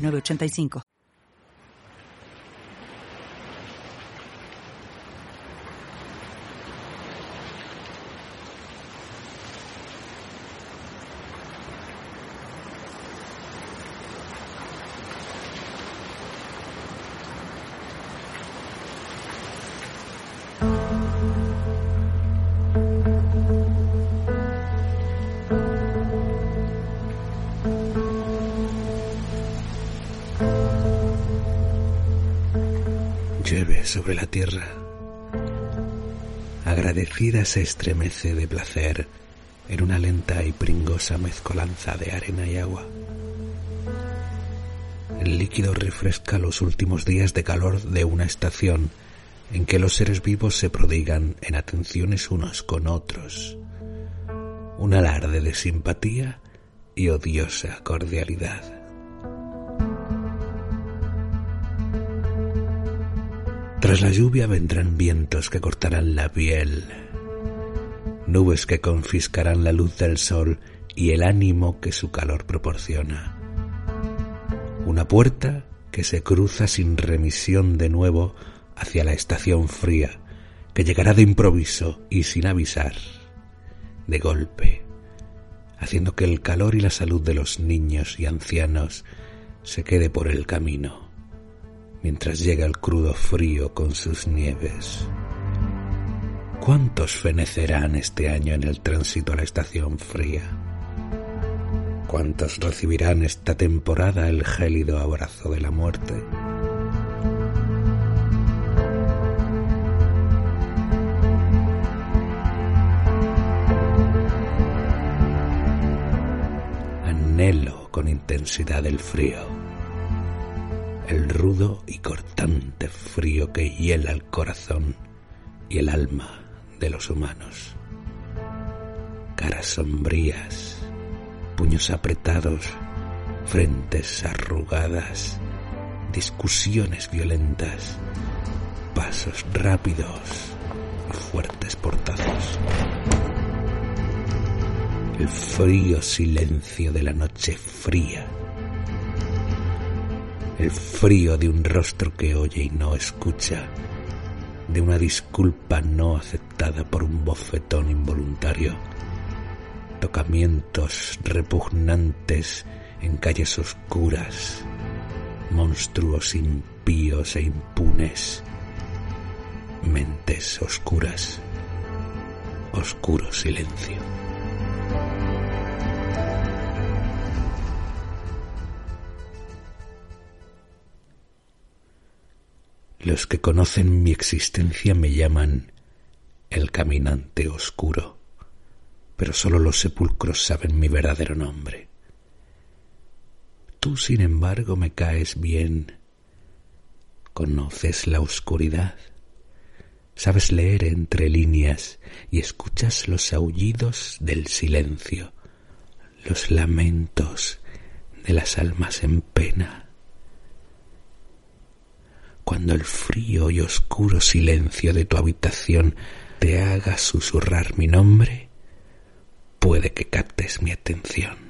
906985. Llueve sobre la tierra. Agradecida se estremece de placer en una lenta y pringosa mezcolanza de arena y agua. El líquido refresca los últimos días de calor de una estación en que los seres vivos se prodigan en atenciones unos con otros. Un alarde de simpatía y odiosa cordialidad. Tras la lluvia vendrán vientos que cortarán la piel, nubes que confiscarán la luz del sol y el ánimo que su calor proporciona. Una puerta que se cruza sin remisión de nuevo hacia la estación fría, que llegará de improviso y sin avisar, de golpe, haciendo que el calor y la salud de los niños y ancianos se quede por el camino mientras llega el crudo frío con sus nieves. ¿Cuántos fenecerán este año en el tránsito a la estación fría? ¿Cuántos recibirán esta temporada el gélido abrazo de la muerte? Anhelo con intensidad el frío el rudo y cortante frío que hiela el corazón y el alma de los humanos. Caras sombrías, puños apretados, frentes arrugadas, discusiones violentas, pasos rápidos y fuertes portazos. El frío silencio de la noche fría el frío de un rostro que oye y no escucha, de una disculpa no aceptada por un bofetón involuntario, tocamientos repugnantes en calles oscuras, monstruos impíos e impunes, mentes oscuras, oscuro silencio. Los que conocen mi existencia me llaman el caminante oscuro, pero solo los sepulcros saben mi verdadero nombre. Tú, sin embargo, me caes bien. Conoces la oscuridad, sabes leer entre líneas y escuchas los aullidos del silencio, los lamentos de las almas en pena cuando el frío y oscuro silencio de tu habitación te haga susurrar mi nombre, puede que captes mi atención.